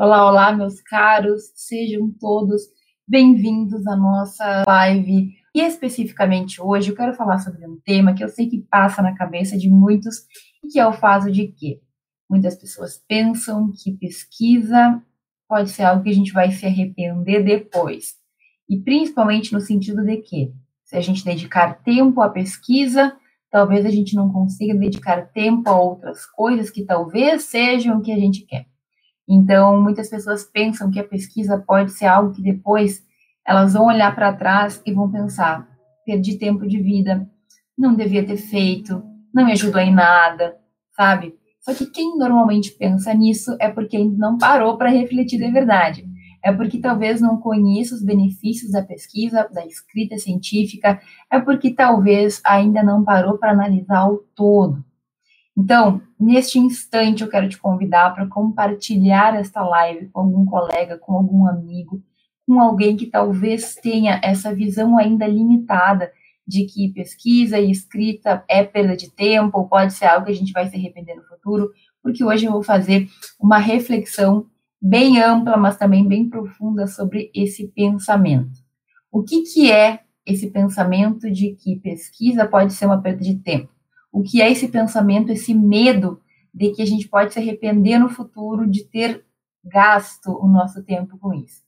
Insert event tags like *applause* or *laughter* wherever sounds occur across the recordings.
Olá, olá, meus caros, sejam todos bem-vindos à nossa live. E especificamente hoje eu quero falar sobre um tema que eu sei que passa na cabeça de muitos, que é o fato de que muitas pessoas pensam que pesquisa pode ser algo que a gente vai se arrepender depois. E principalmente no sentido de que, se a gente dedicar tempo à pesquisa, talvez a gente não consiga dedicar tempo a outras coisas que talvez sejam o que a gente quer. Então, muitas pessoas pensam que a pesquisa pode ser algo que depois elas vão olhar para trás e vão pensar: perdi tempo de vida, não devia ter feito, não me ajudou em nada, sabe? Só que quem normalmente pensa nisso é porque não parou para refletir de verdade. É porque talvez não conheça os benefícios da pesquisa, da escrita científica, é porque talvez ainda não parou para analisar o todo. Então, neste instante, eu quero te convidar para compartilhar esta live com algum colega, com algum amigo, com alguém que talvez tenha essa visão ainda limitada de que pesquisa e escrita é perda de tempo, ou pode ser algo que a gente vai se arrepender no futuro, porque hoje eu vou fazer uma reflexão bem ampla, mas também bem profunda sobre esse pensamento. O que, que é esse pensamento de que pesquisa pode ser uma perda de tempo? O que é esse pensamento, esse medo de que a gente pode se arrepender no futuro de ter gasto o nosso tempo com isso.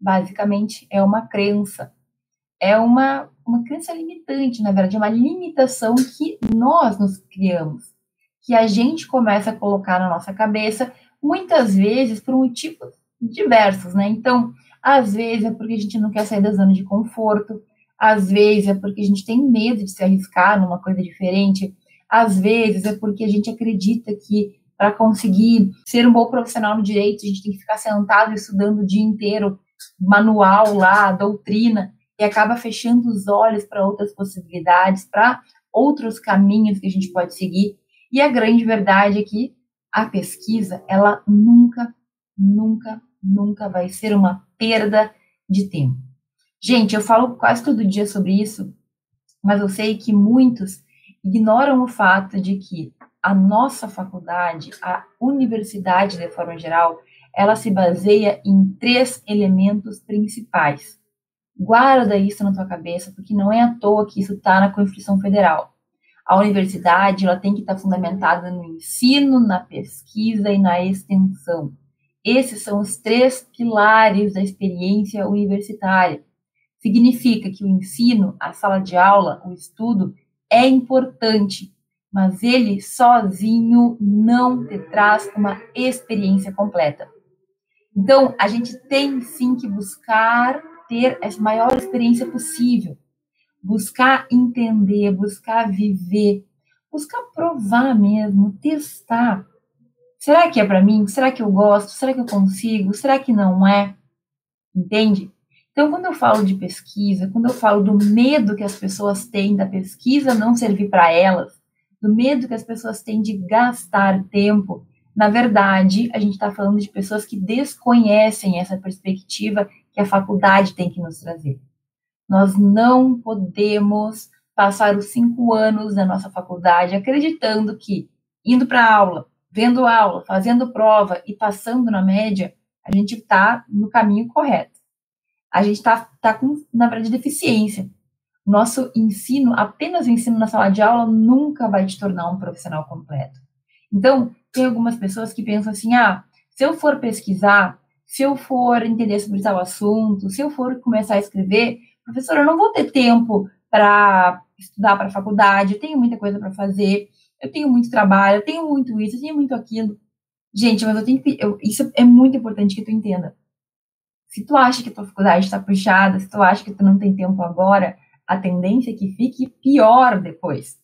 Basicamente, é uma crença. É uma, uma crença limitante, na verdade, é uma limitação que nós nos criamos, que a gente começa a colocar na nossa cabeça, muitas vezes por motivos diversos, né? Então, às vezes é porque a gente não quer sair da zona de conforto, às vezes é porque a gente tem medo de se arriscar numa coisa diferente, às vezes é porque a gente acredita que para conseguir ser um bom profissional no direito, a gente tem que ficar sentado estudando o dia inteiro, manual lá, doutrina, e acaba fechando os olhos para outras possibilidades, para outros caminhos que a gente pode seguir. E a grande verdade é que a pesquisa, ela nunca, nunca, nunca vai ser uma perda de tempo. Gente, eu falo quase todo dia sobre isso, mas eu sei que muitos ignoram o fato de que a nossa faculdade, a universidade de forma geral, ela se baseia em três elementos principais. Guarda isso na tua cabeça, porque não é à toa que isso está na Constituição Federal. A universidade ela tem que estar tá fundamentada no ensino, na pesquisa e na extensão. Esses são os três pilares da experiência universitária. Significa que o ensino, a sala de aula, o estudo, é importante, mas ele sozinho não te traz uma experiência completa. Então, a gente tem sim que buscar ter a maior experiência possível, buscar entender, buscar viver, buscar provar mesmo, testar. Será que é para mim? Será que eu gosto? Será que eu consigo? Será que não é? Entende? Então, quando eu falo de pesquisa, quando eu falo do medo que as pessoas têm da pesquisa não servir para elas, do medo que as pessoas têm de gastar tempo, na verdade, a gente está falando de pessoas que desconhecem essa perspectiva que a faculdade tem que nos trazer. Nós não podemos passar os cinco anos da nossa faculdade acreditando que, indo para aula, vendo aula, fazendo prova e passando na média, a gente está no caminho correto a gente está tá com, na verdade, deficiência. Nosso ensino, apenas ensino na sala de aula, nunca vai te tornar um profissional completo. Então, tem algumas pessoas que pensam assim: ah, se eu for pesquisar, se eu for entender sobre tal assunto, se eu for começar a escrever, professor, eu não vou ter tempo para estudar para a faculdade, eu tenho muita coisa para fazer, eu tenho muito trabalho, eu tenho muito isso, eu tenho muito aquilo. Gente, mas eu tenho que. Eu, isso é muito importante que tu entenda. Se tu acha que tua faculdade está puxada, se tu acha que tu não tem tempo agora, a tendência é que fique pior depois.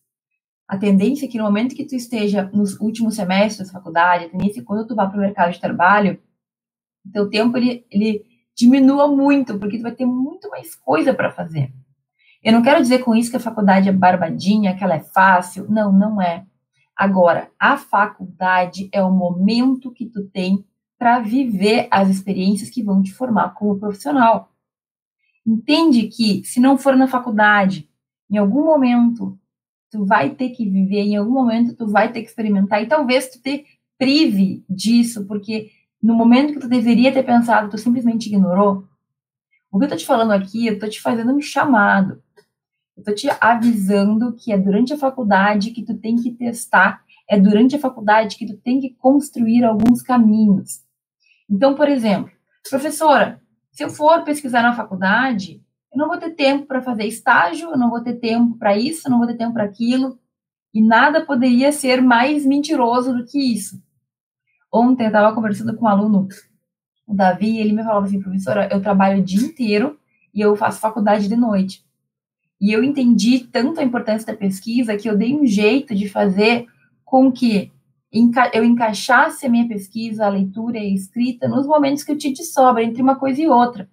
A tendência é que no momento que tu esteja nos últimos semestres da faculdade, a tendência é que quando tu vá para o mercado de trabalho, teu tempo ele, ele diminua muito, porque tu vai ter muito mais coisa para fazer. Eu não quero dizer com isso que a faculdade é barbadinha, que ela é fácil. Não, não é. Agora, a faculdade é o momento que tu tem para viver as experiências que vão te formar como profissional. Entende que se não for na faculdade, em algum momento tu vai ter que viver, em algum momento tu vai ter que experimentar e talvez tu te prive disso, porque no momento que tu deveria ter pensado, tu simplesmente ignorou? O que eu tô te falando aqui, eu tô te fazendo um chamado. Eu tô te avisando que é durante a faculdade que tu tem que testar, é durante a faculdade que tu tem que construir alguns caminhos. Então, por exemplo, professora, se eu for pesquisar na faculdade, eu não vou ter tempo para fazer estágio, eu não vou ter tempo para isso, eu não vou ter tempo para aquilo. E nada poderia ser mais mentiroso do que isso. Ontem eu estava conversando com um aluno, o Davi, e ele me falava assim, professora, eu trabalho o dia inteiro e eu faço faculdade de noite. E eu entendi tanto a importância da pesquisa que eu dei um jeito de fazer com que eu encaixasse a minha pesquisa, a leitura e a escrita nos momentos que eu tinha de sobra, entre uma coisa e outra.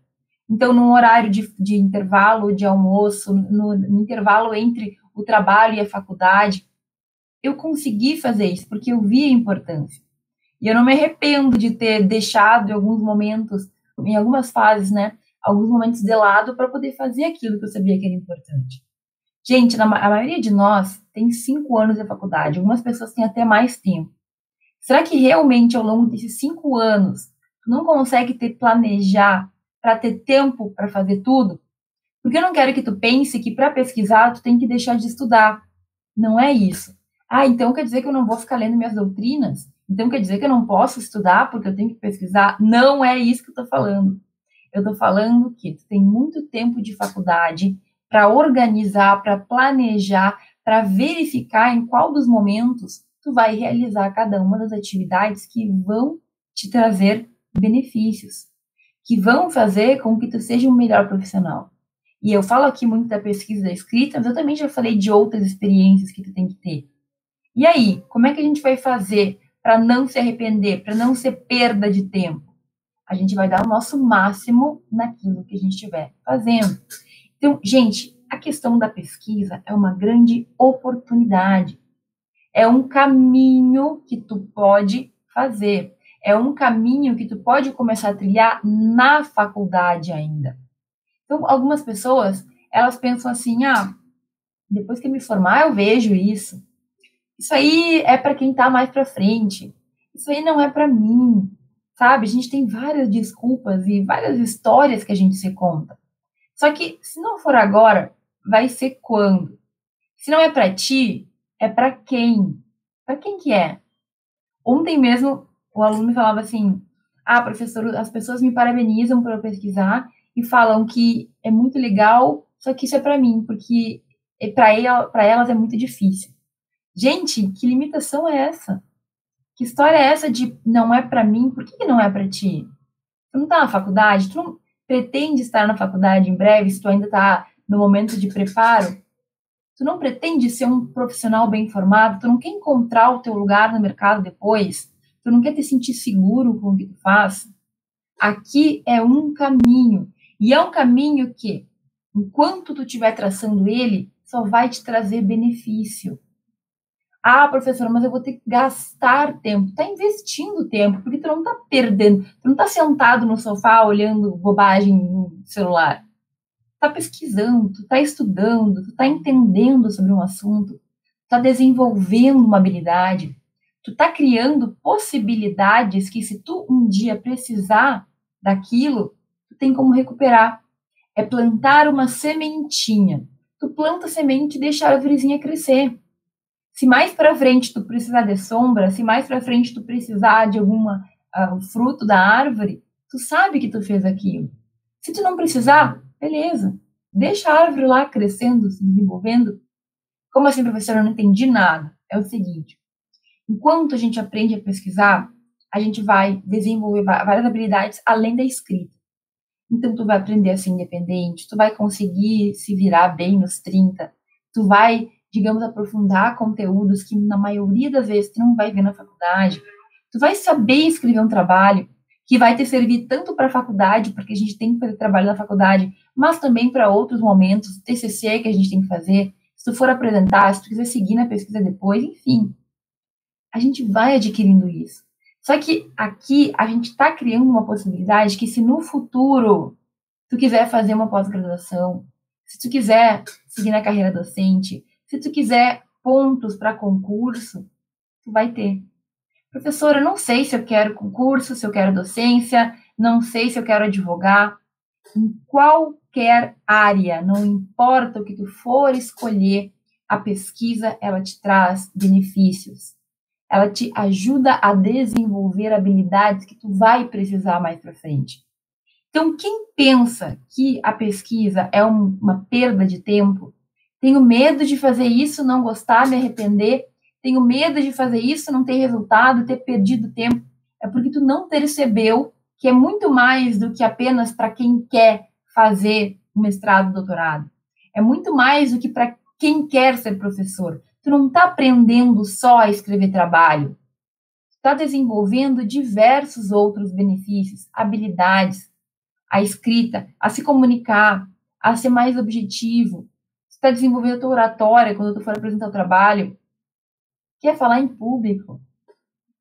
Então, num horário de, de intervalo de almoço, no, no, intervalo entre o trabalho e a faculdade, eu consegui fazer isso, porque eu vi a importância. E eu não me arrependo de ter deixado em alguns momentos, em algumas fases, né, alguns momentos de lado para poder fazer aquilo que eu sabia que era importante. Gente, na, a maioria de nós tem cinco anos de faculdade, algumas pessoas têm até mais tempo. Será que realmente ao longo desses cinco anos tu não consegue ter planejar para ter tempo para fazer tudo? Porque eu não quero que tu pense que para pesquisar tu tem que deixar de estudar. Não é isso. Ah, então quer dizer que eu não vou ficar lendo minhas doutrinas? Então quer dizer que eu não posso estudar porque eu tenho que pesquisar? Não é isso que eu estou falando. Eu estou falando que tu tem muito tempo de faculdade para organizar, para planejar, para verificar em qual dos momentos tu vai realizar cada uma das atividades que vão te trazer benefícios que vão fazer com que tu seja um melhor profissional. E eu falo aqui muito da pesquisa da escrita, mas eu também já falei de outras experiências que tu tem que ter. E aí, como é que a gente vai fazer para não se arrepender, para não ser perda de tempo? A gente vai dar o nosso máximo naquilo que a gente estiver fazendo. Então, gente, a questão da pesquisa é uma grande oportunidade. É um caminho que tu pode fazer é um caminho que tu pode começar a trilhar na faculdade ainda. Então, algumas pessoas, elas pensam assim, ah, depois que eu me formar eu vejo isso. Isso aí é para quem está mais para frente. Isso aí não é para mim. Sabe? A gente tem várias desculpas e várias histórias que a gente se conta. Só que se não for agora, vai ser quando? Se não é para ti, é para quem? Para quem que é? Ontem mesmo o aluno me falava assim: ah, professor, as pessoas me parabenizam por eu pesquisar e falam que é muito legal, só que isso é para mim, porque é para ela, elas é muito difícil. Gente, que limitação é essa? Que história é essa de não é para mim? Por que, que não é para ti? Tu não tá na faculdade? Tu não pretende estar na faculdade em breve, se tu ainda tá no momento de preparo? Tu não pretende ser um profissional bem formado? Tu não quer encontrar o teu lugar no mercado depois? tu não quer te sentir seguro com o que tu faz, aqui é um caminho. E é um caminho que, enquanto tu estiver traçando ele, só vai te trazer benefício. Ah, professora, mas eu vou ter que gastar tempo. Está investindo tempo, porque tu não está perdendo. Tu não está sentado no sofá olhando bobagem no celular. Está pesquisando, tu está estudando, tu está entendendo sobre um assunto, está desenvolvendo uma habilidade tu tá criando possibilidades que se tu um dia precisar daquilo, tu tem como recuperar. É plantar uma sementinha. Tu planta semente e deixa a árvorezinha crescer. Se mais para frente tu precisar de sombra, se mais para frente tu precisar de alguma uh, fruto da árvore, tu sabe que tu fez aquilo. Se tu não precisar, beleza. Deixa a árvore lá crescendo, se desenvolvendo. Como assim, professora, eu não entendi nada. É o seguinte, Enquanto a gente aprende a pesquisar, a gente vai desenvolver várias habilidades além da escrita. Então, tu vai aprender a ser independente, tu vai conseguir se virar bem nos 30, tu vai, digamos, aprofundar conteúdos que na maioria das vezes tu não vai ver na faculdade, tu vai saber escrever um trabalho que vai te servir tanto para a faculdade, porque a gente tem que fazer trabalho na faculdade, mas também para outros momentos, TCC que a gente tem que fazer, se tu for apresentar, se tu quiser seguir na pesquisa depois, enfim, a gente vai adquirindo isso. Só que aqui a gente está criando uma possibilidade que se no futuro tu quiser fazer uma pós-graduação, se tu quiser seguir na carreira docente, se tu quiser pontos para concurso, tu vai ter. Professora, não sei se eu quero concurso, se eu quero docência, não sei se eu quero advogar. Em qualquer área, não importa o que tu for escolher, a pesquisa ela te traz benefícios. Ela te ajuda a desenvolver habilidades que tu vai precisar mais para frente. Então, quem pensa que a pesquisa é um, uma perda de tempo, tenho medo de fazer isso, não gostar, me arrepender, tenho medo de fazer isso, não ter resultado, ter perdido tempo, é porque tu não percebeu que é muito mais do que apenas para quem quer fazer um mestrado, doutorado. É muito mais do que para quem quer ser professor. Tu não está aprendendo só a escrever trabalho. Está desenvolvendo diversos outros benefícios, habilidades, a escrita, a se comunicar, a ser mais objetivo. Está desenvolvendo a tua oratória quando tu for apresentar o trabalho. Quer falar em público.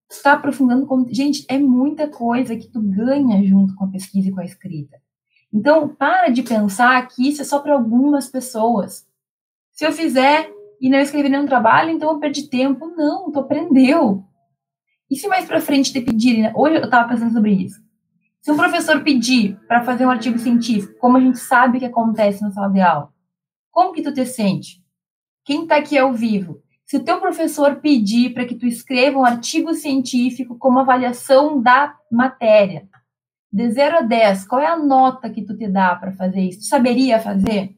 Está aprofundando. Com... Gente, é muita coisa que tu ganha junto com a pesquisa e com a escrita. Então, para de pensar que isso é só para algumas pessoas. Se eu fizer e não escrever nenhum trabalho, então eu perdi tempo. Não, tu aprendeu. E se mais para frente te pedirem, né? hoje eu estava pensando sobre isso. Se um professor pedir para fazer um artigo científico, como a gente sabe que acontece na sala de aula, como que tu te sente? Quem está aqui ao vivo? Se o teu professor pedir para que tu escreva um artigo científico como avaliação da matéria, de 0 a 10, qual é a nota que tu te dá para fazer isso? Tu saberia fazer?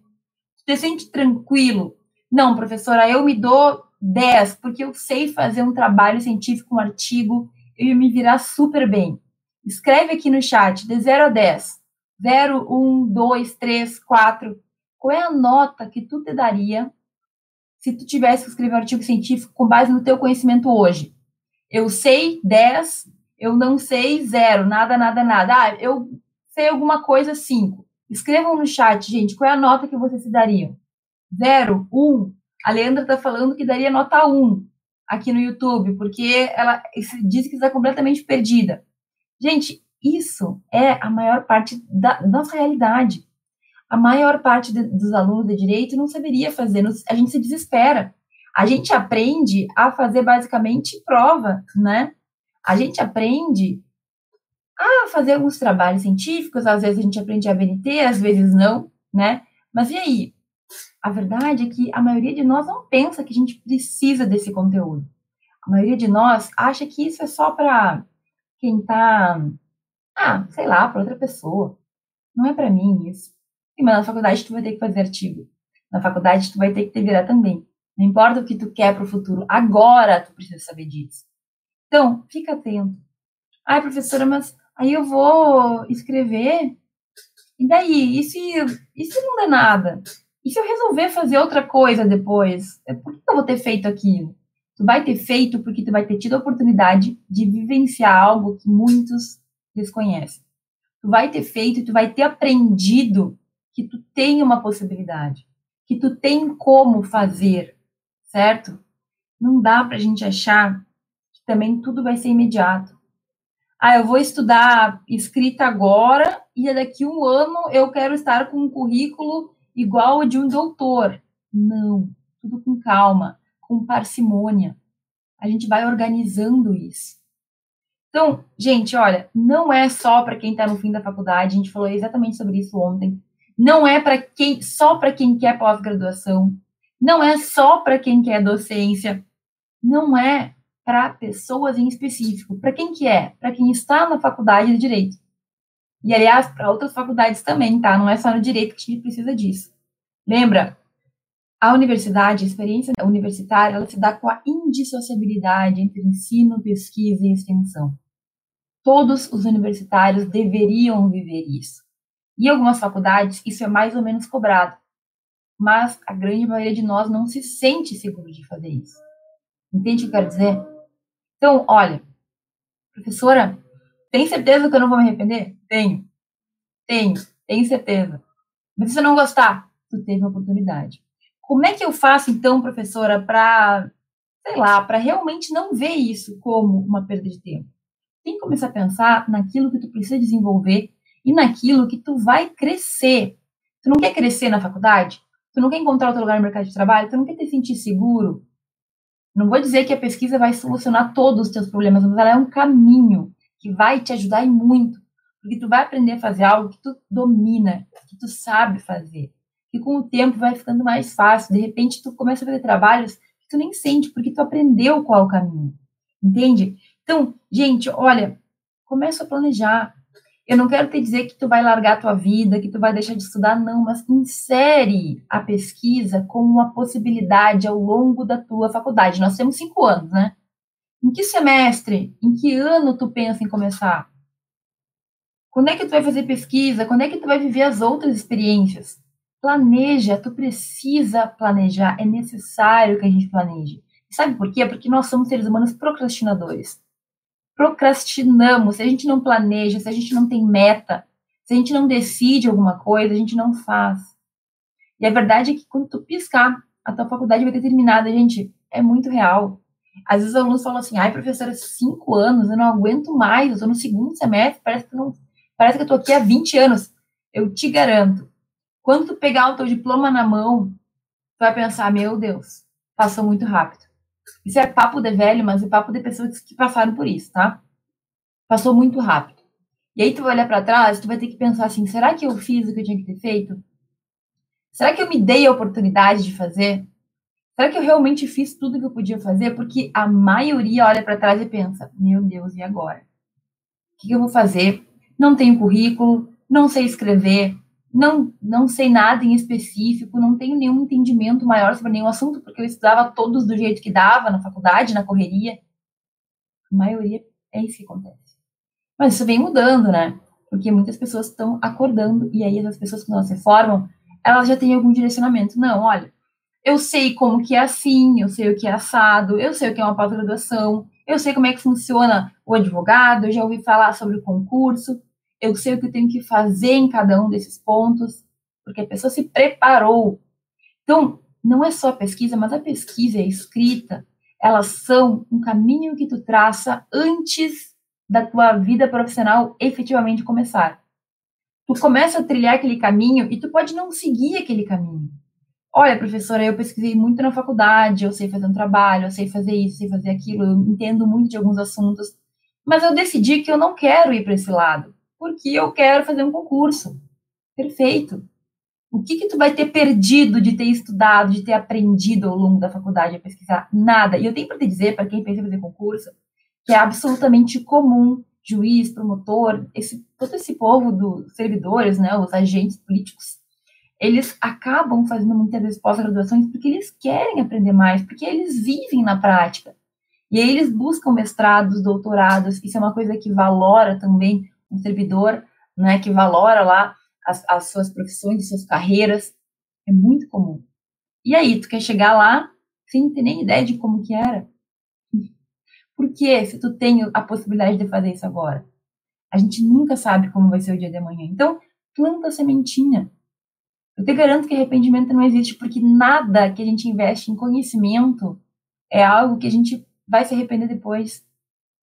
Tu te sente tranquilo? Não, professora, eu me dou 10, porque eu sei fazer um trabalho científico, um artigo, ia me virar super bem. Escreve aqui no chat, de 0 a 10. 0, 1, 2, 3, 4. Qual é a nota que tu te daria se tu tivesse que escrever um artigo científico com base no teu conhecimento hoje? Eu sei 10, eu não sei 0, nada, nada, nada. Ah, eu sei alguma coisa 5. Escrevam no chat, gente, qual é a nota que vocês se dariam? 0, 1. A Leandra está falando que daria nota 1 aqui no YouTube, porque ela diz que está completamente perdida. Gente, isso é a maior parte da nossa realidade. A maior parte de, dos alunos de direito não saberia fazer, a gente se desespera. A gente aprende a fazer basicamente prova, né? A gente aprende a fazer alguns trabalhos científicos, às vezes a gente aprende a BNT, às vezes não, né? Mas e aí? A verdade é que a maioria de nós não pensa que a gente precisa desse conteúdo. A maioria de nós acha que isso é só para quem tá, ah, sei lá, para outra pessoa. Não é para mim isso. Mas na faculdade tu vai ter que fazer artigo. Na faculdade tu vai ter que te virar também. Não importa o que tu quer para o futuro, agora tu precisa saber disso. Então, fica atento. Ai, professora, mas aí eu vou escrever. E daí? E se, e se não der nada? E se eu resolver fazer outra coisa depois? Por que eu vou ter feito aquilo? Tu vai ter feito porque tu vai ter tido a oportunidade de vivenciar algo que muitos desconhecem. Tu vai ter feito e tu vai ter aprendido que tu tem uma possibilidade, que tu tem como fazer, certo? Não dá pra gente achar que também tudo vai ser imediato. Ah, eu vou estudar escrita agora e daqui um ano eu quero estar com um currículo igual ao de um doutor. Não, tudo com calma com parcimônia. A gente vai organizando isso. Então, gente, olha, não é só para quem está no fim da faculdade, a gente falou exatamente sobre isso ontem. Não é para quem só para quem quer pós-graduação, não é só para quem quer docência, não é para pessoas em específico. Para quem que é? Para quem está na faculdade de direito. E aliás, para outras faculdades também, tá? Não é só no direito que a gente precisa disso. Lembra? A universidade, a experiência universitária, ela se dá com a indissociabilidade entre ensino, pesquisa e extensão. Todos os universitários deveriam viver isso. Em algumas faculdades, isso é mais ou menos cobrado, mas a grande maioria de nós não se sente seguro de fazer isso. Entende o que eu quero dizer? Então, olha, professora, tem certeza que eu não vou me arrepender? Tenho. Tenho, tenho certeza. Mas se eu não gostar, tu teve uma oportunidade. Como é que eu faço, então, professora, para, sei lá, para realmente não ver isso como uma perda de tempo? Tem que começar a pensar naquilo que tu precisa desenvolver e naquilo que tu vai crescer. Tu não quer crescer na faculdade? Tu não quer encontrar outro lugar no mercado de trabalho? Tu não quer te sentir seguro? Não vou dizer que a pesquisa vai solucionar todos os teus problemas, mas ela é um caminho que vai te ajudar e muito, porque tu vai aprender a fazer algo que tu domina, que tu sabe fazer. E com o tempo vai ficando mais fácil. De repente tu começa a fazer trabalhos que tu nem sente, porque tu aprendeu qual o caminho. Entende? Então, gente, olha, começa a planejar. Eu não quero te dizer que tu vai largar tua vida, que tu vai deixar de estudar, não, mas insere a pesquisa como uma possibilidade ao longo da tua faculdade. Nós temos cinco anos, né? Em que semestre, em que ano tu pensa em começar? Quando é que tu vai fazer pesquisa? Quando é que tu vai viver as outras experiências? Planeja, tu precisa planejar, é necessário que a gente planeje. Sabe por quê? Porque nós somos seres humanos procrastinadores procrastinamos, se a gente não planeja, se a gente não tem meta, se a gente não decide alguma coisa, a gente não faz. E a verdade é que quando tu piscar, a tua faculdade vai ter terminado, gente, é muito real. Às vezes os alunos falam assim, ai, professora, cinco anos, eu não aguento mais, eu estou no segundo semestre, parece que, não, parece que eu estou aqui há 20 anos. Eu te garanto, quando tu pegar o teu diploma na mão, tu vai pensar, meu Deus, passou muito rápido. Isso é papo de velho, mas é papo de pessoas que passaram por isso, tá? Passou muito rápido. E aí tu vai olhar para trás, tu vai ter que pensar assim, será que eu fiz o que eu tinha que ter feito? Será que eu me dei a oportunidade de fazer? Será que eu realmente fiz tudo que eu podia fazer? Porque a maioria olha para trás e pensa: meu Deus, e agora? O que eu vou fazer? Não tenho currículo, não sei escrever, não, não sei nada em específico, não tenho nenhum entendimento maior sobre nenhum assunto, porque eu estudava todos do jeito que dava na faculdade, na correria. A maioria é isso que acontece. Mas isso vem mudando, né? Porque muitas pessoas estão acordando, e aí essas pessoas, quando elas se formam, elas já têm algum direcionamento. Não, olha, eu sei como que é assim, eu sei o que é assado, eu sei o que é uma pós-graduação, eu sei como é que funciona o advogado, eu já ouvi falar sobre o concurso, eu sei o que eu tenho que fazer em cada um desses pontos, porque a pessoa se preparou. Então, não é só a pesquisa, mas a pesquisa e a escrita, elas são um caminho que tu traça antes da tua vida profissional efetivamente começar. Tu começa a trilhar aquele caminho e tu pode não seguir aquele caminho. Olha, professora, eu pesquisei muito na faculdade, eu sei fazer um trabalho, eu sei fazer isso, sei fazer aquilo, eu entendo muito de alguns assuntos, mas eu decidi que eu não quero ir para esse lado porque eu quero fazer um concurso. Perfeito. O que que tu vai ter perdido de ter estudado, de ter aprendido ao longo da faculdade a pesquisar? Nada. E eu tenho para te dizer, para quem pensa em fazer concurso, que é absolutamente comum juiz, promotor, esse, todo esse povo dos servidores, né, os agentes políticos, eles acabam fazendo muitas vezes pós-graduações porque eles querem aprender mais, porque eles vivem na prática. E aí eles buscam mestrados, doutorados, isso é uma coisa que valora também um servidor né, que valora lá as, as suas profissões, as suas carreiras. É muito comum. E aí, tu quer chegar lá sem ter nem ideia de como que era? Por que, se tu tem a possibilidade de fazer isso agora? A gente nunca sabe como vai ser o dia de amanhã. Então, planta a sementinha. Eu te garanto que arrependimento não existe, porque nada que a gente investe em conhecimento é algo que a gente vai se arrepender depois.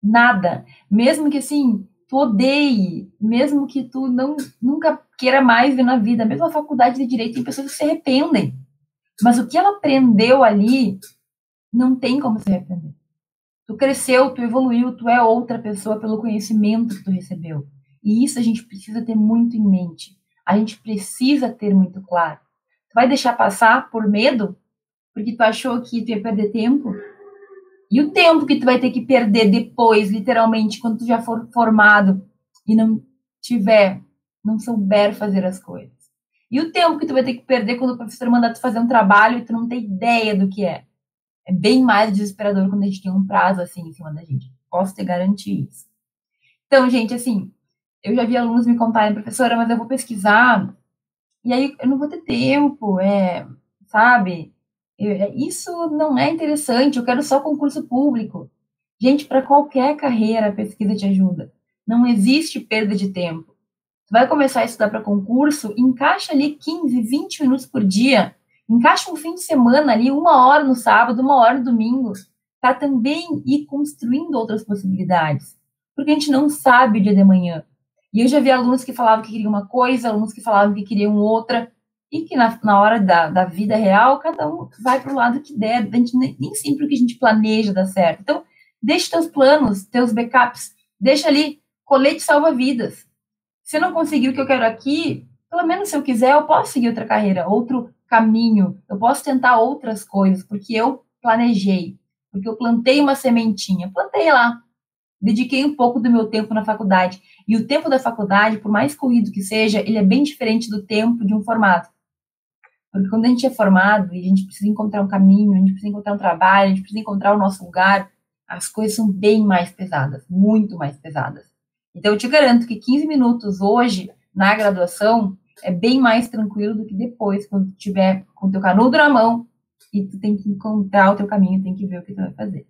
Nada. Mesmo que, assim, tu odeie, mesmo que tu não nunca queira mais ver na vida, mesmo a faculdade de direito tem pessoas que se arrependem. Mas o que ela aprendeu ali não tem como se arrepender. Tu cresceu, tu evoluiu, tu é outra pessoa pelo conhecimento que tu recebeu. E isso a gente precisa ter muito em mente. A gente precisa ter muito claro. Tu vai deixar passar por medo? Porque tu achou que tu ia perder tempo? E o tempo que tu vai ter que perder depois, literalmente, quando tu já for formado e não tiver, não souber fazer as coisas. E o tempo que tu vai ter que perder quando o professor mandar tu fazer um trabalho e tu não tem ideia do que é. É bem mais desesperador quando a gente tem um prazo assim em cima da gente. Posso te garantir isso. Então, gente, assim, eu já vi alunos me contarem, professora, mas eu vou pesquisar e aí eu não vou ter tempo, é, sabe? É, isso não é interessante, eu quero só concurso público. Gente, para qualquer carreira a pesquisa te ajuda. Não existe perda de tempo. Tu vai começar a estudar para concurso, encaixa ali 15, 20 minutos por dia. Encaixa um fim de semana ali, uma hora no sábado, uma hora no domingo, para também ir construindo outras possibilidades. Porque a gente não sabe o dia de manhã. E eu já vi alunos que falavam que queriam uma coisa, alunos que falavam que queriam outra. E que na, na hora da, da vida real, cada um vai para o lado que der. A gente, nem, nem sempre o que a gente planeja dá certo. Então, deixa teus planos, teus backups, deixa ali colete salva-vidas. Se eu não conseguir o que eu quero aqui, pelo menos se eu quiser, eu posso seguir outra carreira, outro caminho, eu posso tentar outras coisas, porque eu planejei, porque eu plantei uma sementinha, plantei lá, dediquei um pouco do meu tempo na faculdade. E o tempo da faculdade, por mais corrido que seja, ele é bem diferente do tempo de um formato. Porque quando a gente é formado e a gente precisa encontrar um caminho, a gente precisa encontrar um trabalho, a gente precisa encontrar o nosso lugar, as coisas são bem mais pesadas, muito mais pesadas. Então, eu te garanto que 15 minutos hoje, na graduação, é bem mais tranquilo do que depois, quando tu tiver com o teu canudo na mão e tu tem que encontrar o teu caminho, tem que ver o que tu vai fazer.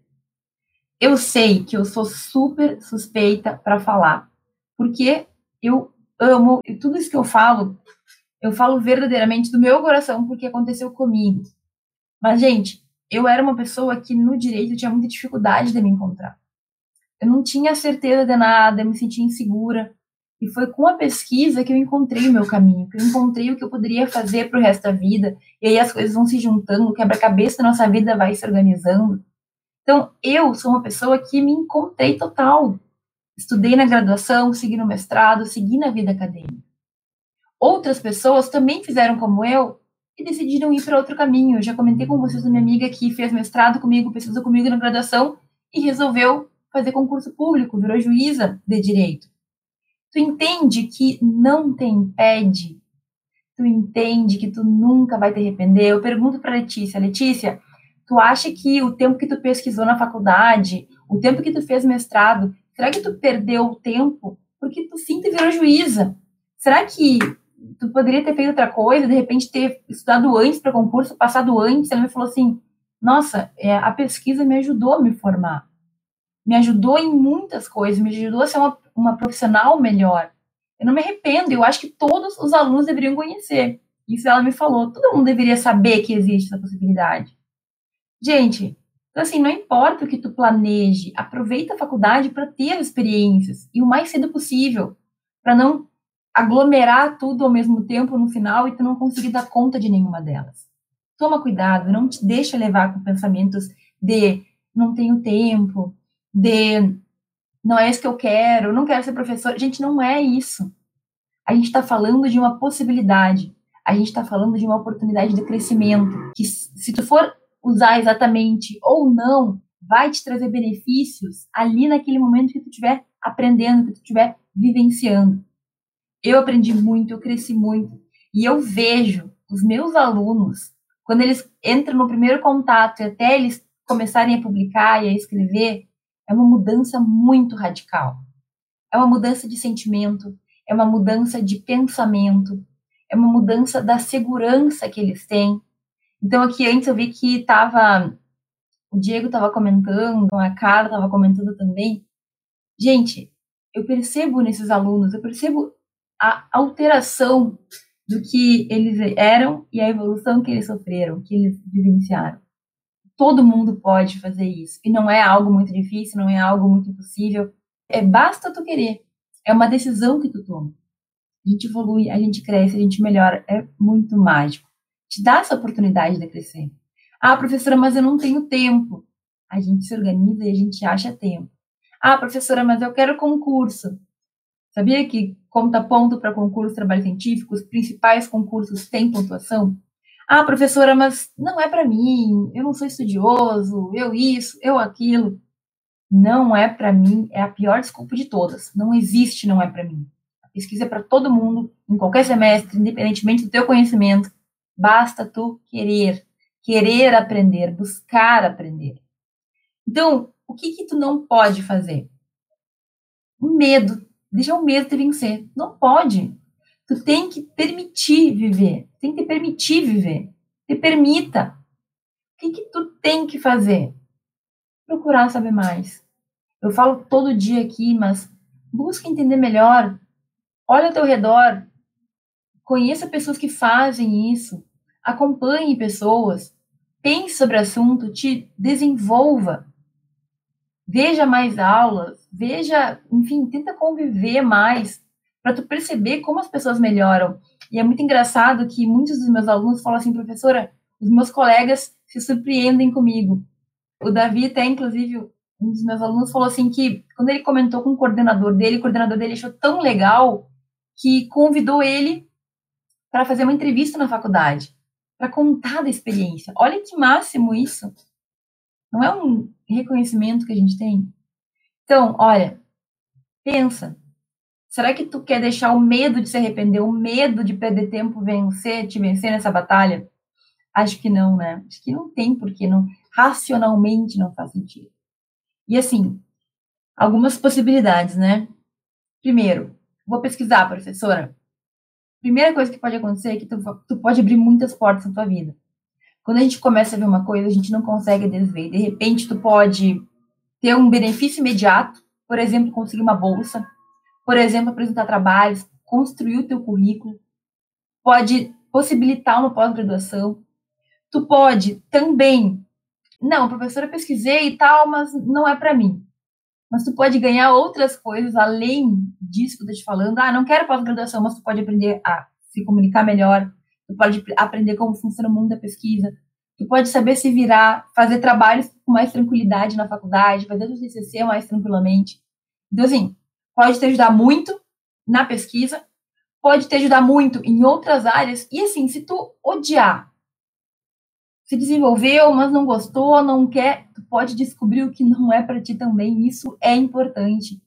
Eu sei que eu sou super suspeita para falar, porque eu amo, e tudo isso que eu falo eu falo verdadeiramente do meu coração porque aconteceu comigo. Mas, gente, eu era uma pessoa que no direito tinha muita dificuldade de me encontrar. Eu não tinha certeza de nada, eu me sentia insegura. E foi com a pesquisa que eu encontrei o meu caminho, que eu encontrei o que eu poderia fazer para o resto da vida. E aí as coisas vão se juntando, o quebra-cabeça da nossa vida vai se organizando. Então, eu sou uma pessoa que me encontrei total. Estudei na graduação, segui no mestrado, segui na vida acadêmica. Outras pessoas também fizeram como eu e decidiram ir para outro caminho. Já comentei com vocês a minha amiga que fez mestrado comigo, pesquisou comigo na graduação e resolveu fazer concurso público, virou juíza de direito. Tu entende que não te impede? Tu entende que tu nunca vai te arrepender? Eu pergunto para Letícia, Letícia, tu acha que o tempo que tu pesquisou na faculdade, o tempo que tu fez mestrado, será que tu perdeu o tempo porque tu sim te virou juíza? Será que tu poderia ter feito outra coisa, de repente ter estudado antes para concurso, passado antes. Ela me falou assim: nossa, é, a pesquisa me ajudou a me formar, me ajudou em muitas coisas, me ajudou a ser uma, uma profissional melhor. Eu não me arrependo, eu acho que todos os alunos deveriam conhecer. Isso ela me falou, todo mundo deveria saber que existe essa possibilidade. Gente, então assim, não importa o que tu planeje, aproveita a faculdade para ter as experiências e o mais cedo possível, para não aglomerar tudo ao mesmo tempo no final e tu não conseguir dar conta de nenhuma delas. Toma cuidado, não te deixa levar com pensamentos de não tenho tempo, de não é isso que eu quero, não quero ser professor. Gente, não é isso. A gente está falando de uma possibilidade, a gente está falando de uma oportunidade de crescimento, que se tu for usar exatamente ou não, vai te trazer benefícios ali naquele momento que tu estiver aprendendo, que tu estiver vivenciando. Eu aprendi muito, eu cresci muito. E eu vejo os meus alunos, quando eles entram no primeiro contato e até eles começarem a publicar e a escrever, é uma mudança muito radical. É uma mudança de sentimento, é uma mudança de pensamento, é uma mudança da segurança que eles têm. Então, aqui antes eu vi que estava. O Diego estava comentando, a Carla estava comentando também. Gente, eu percebo nesses alunos, eu percebo a alteração do que eles eram e a evolução que eles sofreram, que eles vivenciaram. Todo mundo pode fazer isso. E não é algo muito difícil, não é algo muito impossível. É basta tu querer. É uma decisão que tu toma. A gente evolui, a gente cresce, a gente melhora. É muito mágico. Te dá essa oportunidade de crescer. Ah, professora, mas eu não tenho tempo. A gente se organiza e a gente acha tempo. Ah, professora, mas eu quero concurso. Sabia que conta ponto para concursos de trabalho científico, os principais concursos têm pontuação? Ah, professora, mas não é para mim, eu não sou estudioso, eu isso, eu aquilo. Não é para mim, é a pior desculpa de todas. Não existe não é para mim. A pesquisa é para todo mundo, em qualquer semestre, independentemente do teu conhecimento. Basta tu querer, querer aprender, buscar aprender. Então, o que que tu não pode fazer? O medo Deixa o medo te vencer. Não pode. Tu tem que permitir viver. Tem que permitir viver. Te permita. O que, que tu tem que fazer? Procurar saber mais. Eu falo todo dia aqui, mas busca entender melhor. Olha ao teu redor. Conheça pessoas que fazem isso. Acompanhe pessoas. Pense sobre o assunto. Te desenvolva veja mais aulas, veja, enfim, tenta conviver mais, para tu perceber como as pessoas melhoram. E é muito engraçado que muitos dos meus alunos falam assim, professora, os meus colegas se surpreendem comigo. O Davi até, inclusive, um dos meus alunos falou assim que quando ele comentou com o coordenador dele, o coordenador dele achou tão legal que convidou ele para fazer uma entrevista na faculdade, para contar da experiência. Olha que máximo isso. Não é um reconhecimento que a gente tem? Então, olha, pensa. Será que tu quer deixar o medo de se arrepender, o medo de perder tempo vencer, te vencer nessa batalha? Acho que não, né? Acho que não tem porque não racionalmente não faz sentido. E assim, algumas possibilidades, né? Primeiro, vou pesquisar, professora. Primeira coisa que pode acontecer é que tu, tu pode abrir muitas portas na tua vida. Quando a gente começa a ver uma coisa, a gente não consegue desver. De repente, tu pode ter um benefício imediato, por exemplo, conseguir uma bolsa, por exemplo, apresentar trabalhos, construir o teu currículo, pode possibilitar uma pós-graduação. Tu pode também, não, professora, pesquisei e tal, mas não é para mim. Mas tu pode ganhar outras coisas além disso que eu tô te falando. Ah, não quero pós-graduação, mas tu pode aprender a se comunicar melhor, tu pode aprender como funciona o mundo da pesquisa, tu pode saber se virar, fazer trabalhos com mais tranquilidade na faculdade, fazer o TCC mais tranquilamente. Então, assim, pode te ajudar muito na pesquisa, pode te ajudar muito em outras áreas, e assim, se tu odiar, se desenvolveu, mas não gostou, não quer, tu pode descobrir o que não é para ti também, isso é importante.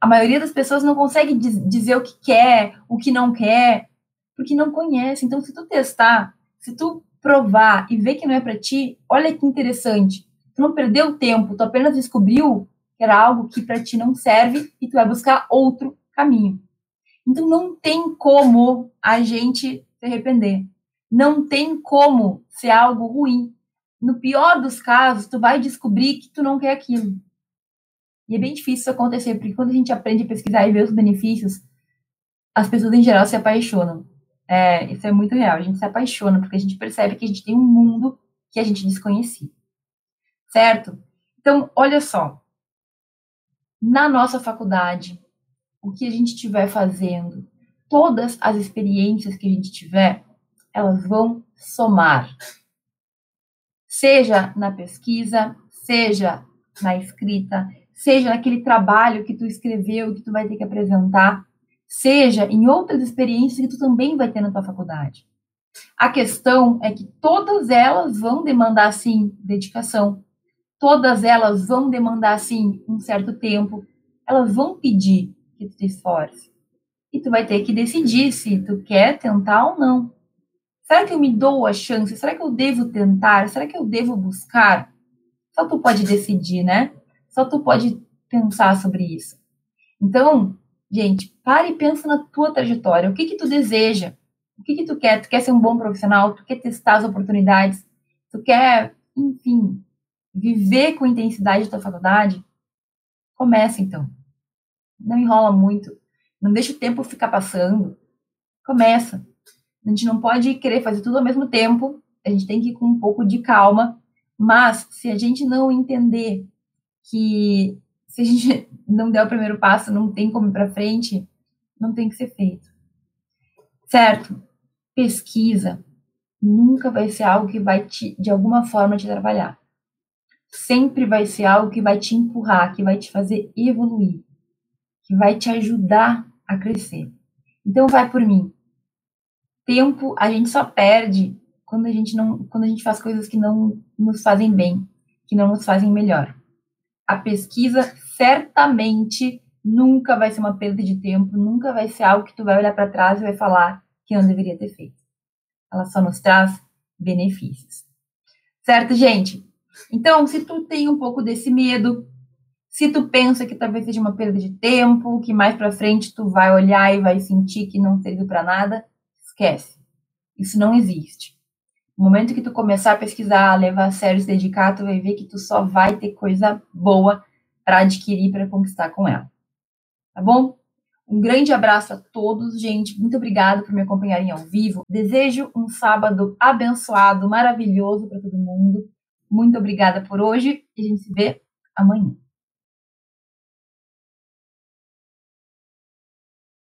A maioria das pessoas não consegue dizer o que quer, o que não quer, porque não conhece. Então, se tu testar, se tu provar e ver que não é para ti, olha que interessante. Tu não perdeu tempo, tu apenas descobriu que era algo que para ti não serve e tu vai buscar outro caminho. Então não tem como a gente se arrepender. Não tem como ser algo ruim. No pior dos casos, tu vai descobrir que tu não quer aquilo. E é bem difícil isso acontecer, porque quando a gente aprende a pesquisar e ver os benefícios, as pessoas em geral se apaixonam. É, isso é muito real. A gente se apaixona porque a gente percebe que a gente tem um mundo que a gente desconhecia. Certo? Então, olha só. Na nossa faculdade, o que a gente estiver fazendo, todas as experiências que a gente tiver, elas vão somar. Seja na pesquisa, seja na escrita, seja naquele trabalho que tu escreveu, que tu vai ter que apresentar, seja em outras experiências que tu também vai ter na tua faculdade. A questão é que todas elas vão demandar, sim, dedicação, todas elas vão demandar, sim, um certo tempo, elas vão pedir que tu te esforce. E tu vai ter que decidir se tu quer tentar ou não. Será que eu me dou a chance? Será que eu devo tentar? Será que eu devo buscar? Só tu pode decidir, né? Só tu pode pensar sobre isso. Então, Gente, pare e pensa na tua trajetória. O que que tu deseja? O que que tu quer? Tu quer ser um bom profissional? Tu quer testar as oportunidades? Tu quer, enfim, viver com intensidade a tua faculdade? Começa, então. Não enrola muito. Não deixa o tempo ficar passando. Começa. A gente não pode querer fazer tudo ao mesmo tempo. A gente tem que ir com um pouco de calma. Mas, se a gente não entender que se a gente *laughs* não der o primeiro passo, não tem como ir para frente, não tem que ser feito. Certo? Pesquisa nunca vai ser algo que vai te, de alguma forma, te trabalhar. Sempre vai ser algo que vai te empurrar, que vai te fazer evoluir, que vai te ajudar a crescer. Então, vai por mim. Tempo a gente só perde quando a gente não, quando a gente faz coisas que não nos fazem bem, que não nos fazem melhor a pesquisa certamente nunca vai ser uma perda de tempo, nunca vai ser algo que tu vai olhar para trás e vai falar que não deveria ter feito. Ela só nos traz benefícios. Certo, gente? Então, se tu tem um pouco desse medo, se tu pensa que talvez seja uma perda de tempo, que mais para frente tu vai olhar e vai sentir que não serviu para nada, esquece. Isso não existe. No momento que tu começar a pesquisar, levar a sério, se dedicar, tu vai ver que tu só vai ter coisa boa para adquirir, para conquistar com ela. Tá bom? Um grande abraço a todos, gente. Muito obrigada por me acompanharem ao vivo. Desejo um sábado abençoado, maravilhoso para todo mundo. Muito obrigada por hoje e a gente se vê amanhã.